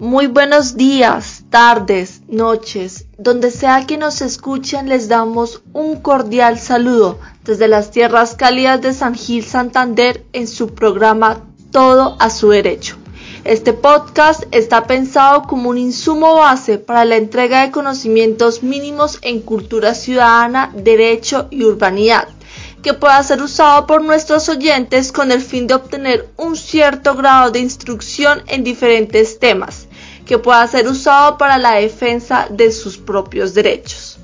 Muy buenos días, tardes, noches, donde sea que nos escuchen les damos un cordial saludo desde las tierras cálidas de San Gil Santander en su programa Todo a su derecho. Este podcast está pensado como un insumo base para la entrega de conocimientos mínimos en cultura ciudadana, derecho y urbanidad que pueda ser usado por nuestros oyentes con el fin de obtener un cierto grado de instrucción en diferentes temas, que pueda ser usado para la defensa de sus propios derechos.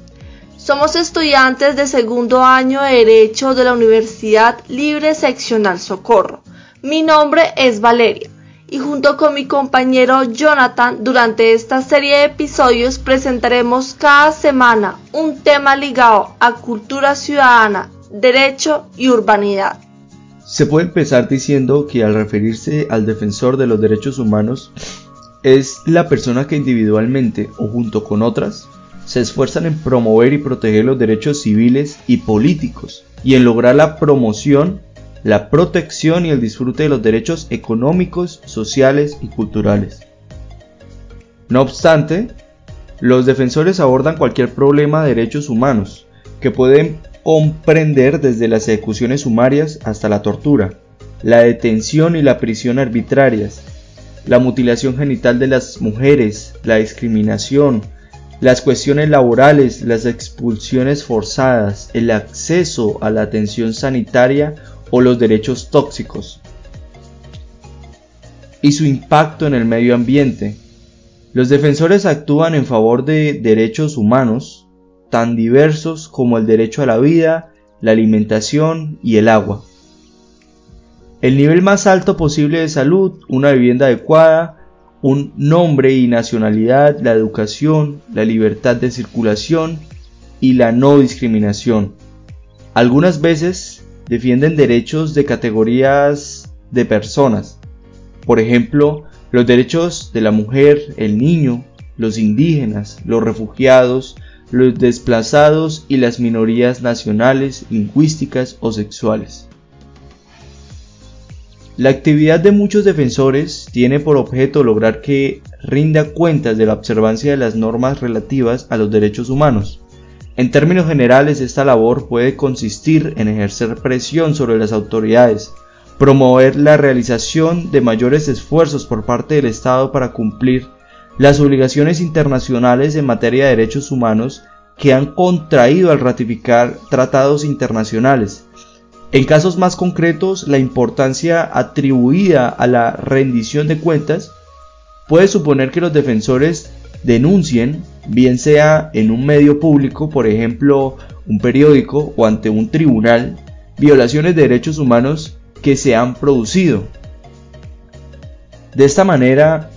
Somos estudiantes de segundo año de Derecho de la Universidad Libre Seccional Socorro. Mi nombre es Valeria y junto con mi compañero Jonathan durante esta serie de episodios presentaremos cada semana un tema ligado a cultura ciudadana, derecho y urbanidad. Se puede empezar diciendo que al referirse al defensor de los derechos humanos es la persona que individualmente o junto con otras se esfuerzan en promover y proteger los derechos civiles y políticos y en lograr la promoción, la protección y el disfrute de los derechos económicos, sociales y culturales. No obstante, los defensores abordan cualquier problema de derechos humanos que pueden comprender desde las ejecuciones sumarias hasta la tortura, la detención y la prisión arbitrarias, la mutilación genital de las mujeres, la discriminación, las cuestiones laborales, las expulsiones forzadas, el acceso a la atención sanitaria o los derechos tóxicos y su impacto en el medio ambiente. Los defensores actúan en favor de derechos humanos, tan diversos como el derecho a la vida, la alimentación y el agua. El nivel más alto posible de salud, una vivienda adecuada, un nombre y nacionalidad, la educación, la libertad de circulación y la no discriminación. Algunas veces defienden derechos de categorías de personas, por ejemplo, los derechos de la mujer, el niño, los indígenas, los refugiados, los desplazados y las minorías nacionales, lingüísticas o sexuales. La actividad de muchos defensores tiene por objeto lograr que rinda cuentas de la observancia de las normas relativas a los derechos humanos. En términos generales, esta labor puede consistir en ejercer presión sobre las autoridades, promover la realización de mayores esfuerzos por parte del Estado para cumplir las obligaciones internacionales en materia de derechos humanos que han contraído al ratificar tratados internacionales. En casos más concretos, la importancia atribuida a la rendición de cuentas puede suponer que los defensores denuncien, bien sea en un medio público, por ejemplo, un periódico o ante un tribunal, violaciones de derechos humanos que se han producido. De esta manera,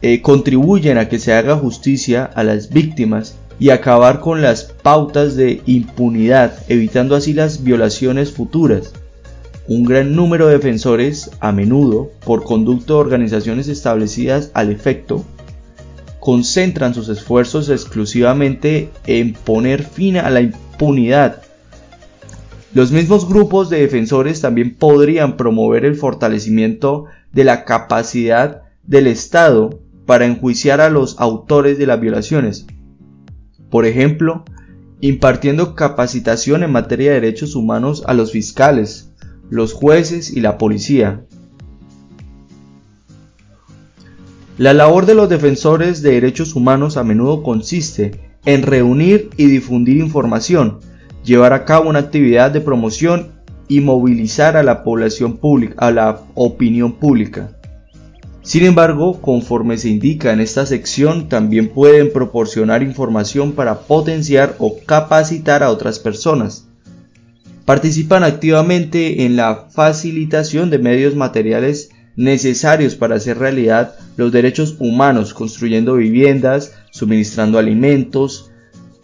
eh, contribuyen a que se haga justicia a las víctimas y acabar con las pautas de impunidad, evitando así las violaciones futuras. Un gran número de defensores, a menudo por conducto de organizaciones establecidas al efecto, concentran sus esfuerzos exclusivamente en poner fin a la impunidad. Los mismos grupos de defensores también podrían promover el fortalecimiento de la capacidad del Estado para enjuiciar a los autores de las violaciones. Por ejemplo, impartiendo capacitación en materia de derechos humanos a los fiscales, los jueces y la policía. La labor de los defensores de derechos humanos a menudo consiste en reunir y difundir información, llevar a cabo una actividad de promoción y movilizar a la población pública, a la opinión pública. Sin embargo, conforme se indica en esta sección, también pueden proporcionar información para potenciar o capacitar a otras personas. Participan activamente en la facilitación de medios materiales necesarios para hacer realidad los derechos humanos, construyendo viviendas, suministrando alimentos,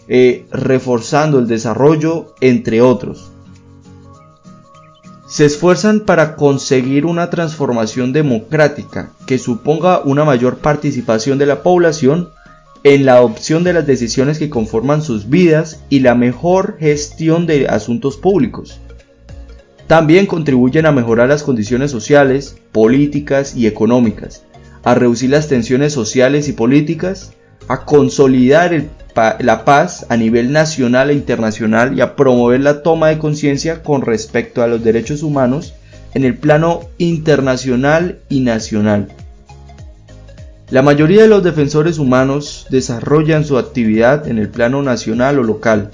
eh, reforzando el desarrollo, entre otros se esfuerzan para conseguir una transformación democrática que suponga una mayor participación de la población en la adopción de las decisiones que conforman sus vidas y la mejor gestión de asuntos públicos. También contribuyen a mejorar las condiciones sociales, políticas y económicas, a reducir las tensiones sociales y políticas, a consolidar la paz a nivel nacional e internacional y a promover la toma de conciencia con respecto a los derechos humanos en el plano internacional y nacional. La mayoría de los defensores humanos desarrollan su actividad en el plano nacional o local,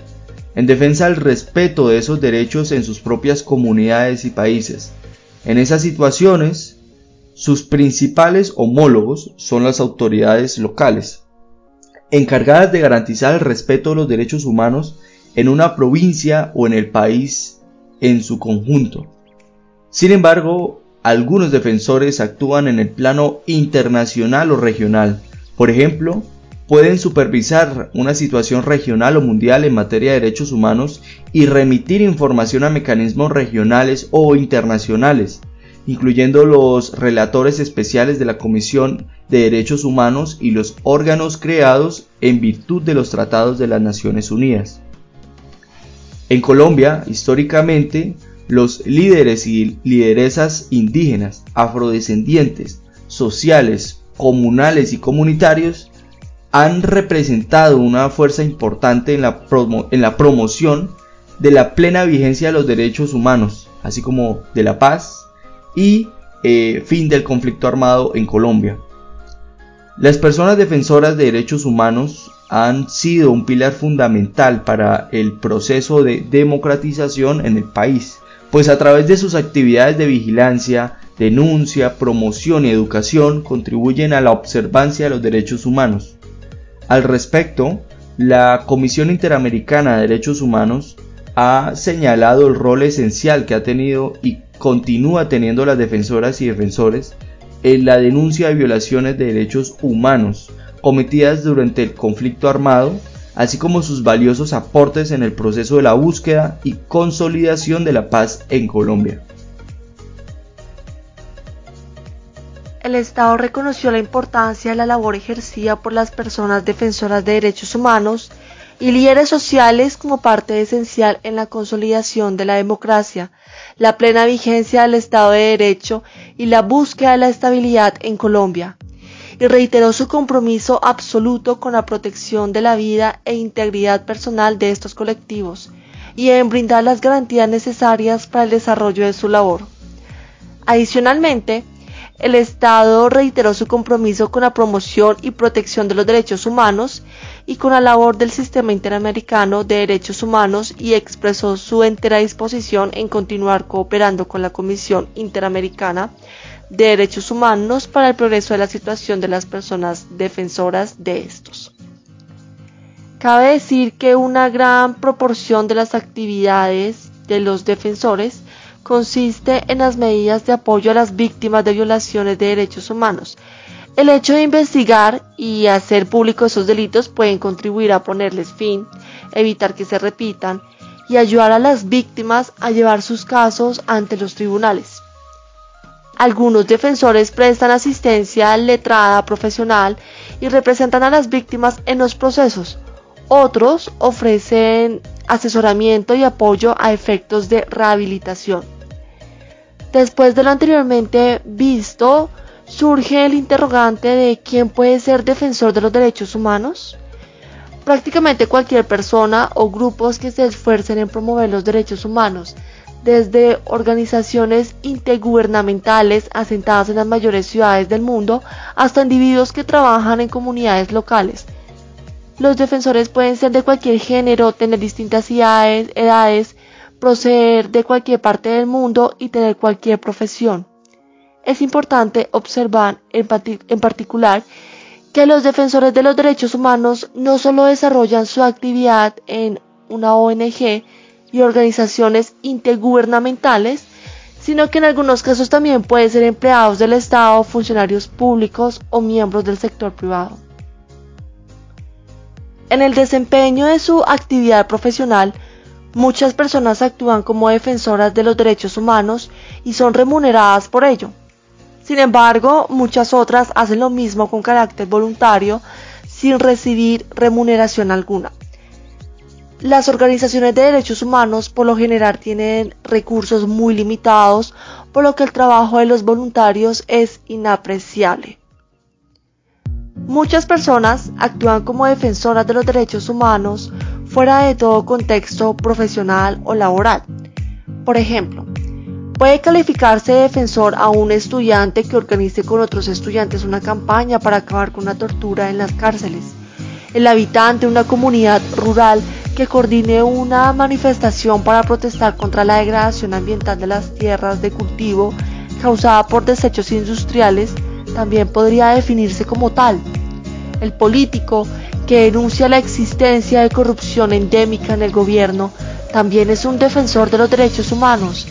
en defensa del respeto de esos derechos en sus propias comunidades y países. En esas situaciones, sus principales homólogos son las autoridades locales, encargadas de garantizar el respeto de los derechos humanos en una provincia o en el país en su conjunto. Sin embargo, algunos defensores actúan en el plano internacional o regional. Por ejemplo, pueden supervisar una situación regional o mundial en materia de derechos humanos y remitir información a mecanismos regionales o internacionales, incluyendo los relatores especiales de la Comisión de Derechos Humanos y los órganos creados en virtud de los tratados de las Naciones Unidas. En Colombia, históricamente, los líderes y lideresas indígenas, afrodescendientes, sociales, comunales y comunitarios han representado una fuerza importante en la, promoción de la plena vigencia de los derechos humanos, así como de la paz y eh, fin del conflicto armado en Colombia. Las personas defensoras de derechos humanos han sido un pilar fundamental para el proceso de democratización en el país pues a través de sus actividades de vigilancia, denuncia, promoción y educación contribuyen a la observancia de los derechos humanos. Al respecto, la Comisión Interamericana de Derechos Humanos ha señalado el rol esencial que ha tenido y continúa teniendo las defensoras y defensores en la denuncia de violaciones de derechos humanos cometidas durante el conflicto armado así como sus valiosos aportes en el proceso de la búsqueda y consolidación de la paz en Colombia. El Estado reconoció la importancia de la labor ejercida por las personas defensoras de derechos humanos y líderes sociales como parte esencial en la consolidación de la democracia, la plena vigencia del Estado de Derecho y la búsqueda de la estabilidad en Colombia y reiteró su compromiso absoluto con la protección de la vida e integridad personal de estos colectivos y en brindar las garantías necesarias para el desarrollo de su labor. Adicionalmente, el Estado reiteró su compromiso con la promoción y protección de los derechos humanos y con la labor del Sistema Interamericano de Derechos Humanos y expresó su entera disposición en continuar cooperando con la Comisión Interamericana de Derechos Humanos para el progreso de la situación de las personas defensoras de estos. Cabe decir que una gran proporción de las actividades de los defensores consiste en las medidas de apoyo a las víctimas de violaciones de derechos humanos. El hecho de investigar y hacer público esos delitos pueden contribuir a ponerles fin, evitar que se repitan y ayudar a las víctimas a llevar sus casos ante los tribunales. Algunos defensores prestan asistencia letrada profesional y representan a las víctimas en los procesos. Otros ofrecen asesoramiento y apoyo a efectos de rehabilitación. Después de lo anteriormente visto, surge el interrogante de quién puede ser defensor de los derechos humanos. Prácticamente cualquier persona o grupos que se esfuercen en promover los derechos humanos, desde organizaciones intergubernamentales asentadas en las mayores ciudades del mundo hasta individuos que trabajan en comunidades locales. Los defensores pueden ser de cualquier género, tener distintas edades, proceder de cualquier parte del mundo y tener cualquier profesión. Es importante observar en, en particular que los defensores de los derechos humanos no solo desarrollan su actividad en una ONG, y organizaciones intergubernamentales, sino que en algunos casos también pueden ser empleados del Estado, funcionarios públicos o miembros del sector privado. En el desempeño de su actividad profesional, muchas personas actúan como defensoras de los derechos humanos y son remuneradas por ello. Sin embargo, muchas otras hacen lo mismo con carácter voluntario sin recibir remuneración alguna. Las organizaciones de derechos humanos por lo general tienen recursos muy limitados, por lo que el trabajo de los voluntarios es inapreciable. Muchas personas actúan como defensoras de los derechos humanos fuera de todo contexto profesional o laboral. Por ejemplo, puede calificarse defensor a un estudiante que organice con otros estudiantes una campaña para acabar con la tortura en las cárceles. El habitante de una comunidad rural que coordine una manifestación para protestar contra la degradación ambiental de las tierras de cultivo causada por desechos industriales también podría definirse como tal. El político que denuncia la existencia de corrupción endémica en el gobierno también es un defensor de los derechos humanos,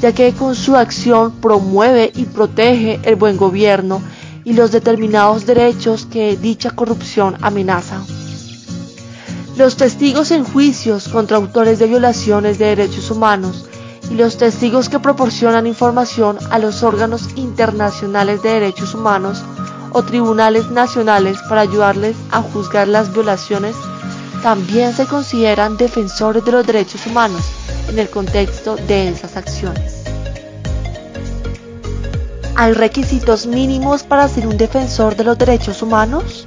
ya que con su acción promueve y protege el buen gobierno y los determinados derechos que dicha corrupción amenaza. Los testigos en juicios contra autores de violaciones de derechos humanos y los testigos que proporcionan información a los órganos internacionales de derechos humanos o tribunales nacionales para ayudarles a juzgar las violaciones también se consideran defensores de los derechos humanos en el contexto de esas acciones. ¿Hay requisitos mínimos para ser un defensor de los derechos humanos?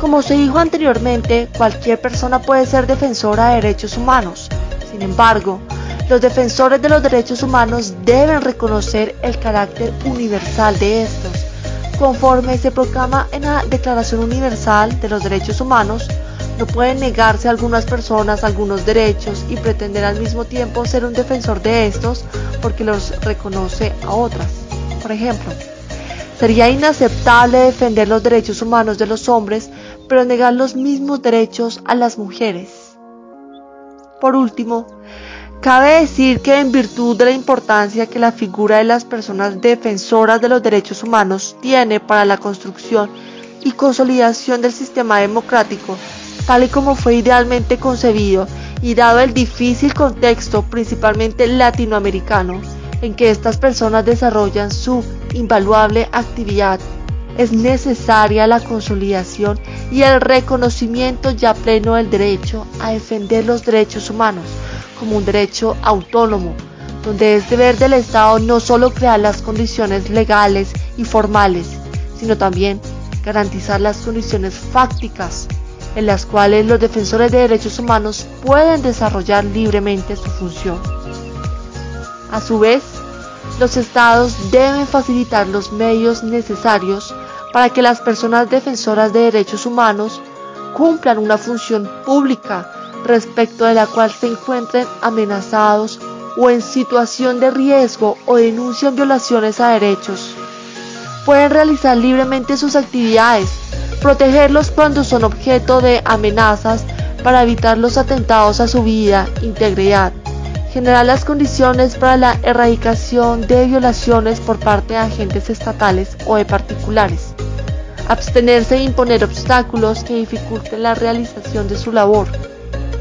Como se dijo anteriormente, cualquier persona puede ser defensora de derechos humanos. Sin embargo, los defensores de los derechos humanos deben reconocer el carácter universal de estos. Conforme se proclama en la Declaración Universal de los Derechos Humanos, no pueden negarse a algunas personas algunos derechos y pretender al mismo tiempo ser un defensor de estos porque los reconoce a otras. Por ejemplo, sería inaceptable defender los derechos humanos de los hombres pero negar los mismos derechos a las mujeres. Por último, cabe decir que en virtud de la importancia que la figura de las personas defensoras de los derechos humanos tiene para la construcción y consolidación del sistema democrático, tal y como fue idealmente concebido y dado el difícil contexto principalmente latinoamericano en que estas personas desarrollan su invaluable actividad es necesaria la consolidación y el reconocimiento ya pleno del derecho a defender los derechos humanos como un derecho autónomo, donde es deber del Estado no solo crear las condiciones legales y formales, sino también garantizar las condiciones fácticas en las cuales los defensores de derechos humanos pueden desarrollar libremente su función. A su vez, los estados deben facilitar los medios necesarios para que las personas defensoras de derechos humanos cumplan una función pública respecto de la cual se encuentren amenazados o en situación de riesgo o denuncian violaciones a derechos. Pueden realizar libremente sus actividades, protegerlos cuando son objeto de amenazas para evitar los atentados a su vida, integridad, generar las condiciones para la erradicación de violaciones por parte de agentes estatales o de particulares. Abstenerse de imponer obstáculos que dificulten la realización de su labor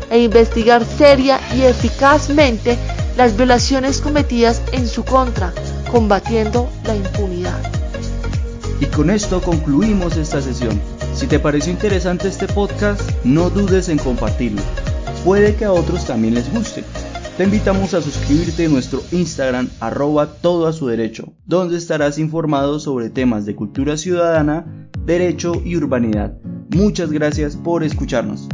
e investigar seria y eficazmente las violaciones cometidas en su contra, combatiendo la impunidad. Y con esto concluimos esta sesión. Si te pareció interesante este podcast, no dudes en compartirlo. Puede que a otros también les guste. Te invitamos a suscribirte en nuestro Instagram arroba todo a su derecho, donde estarás informado sobre temas de cultura ciudadana, derecho y urbanidad. Muchas gracias por escucharnos.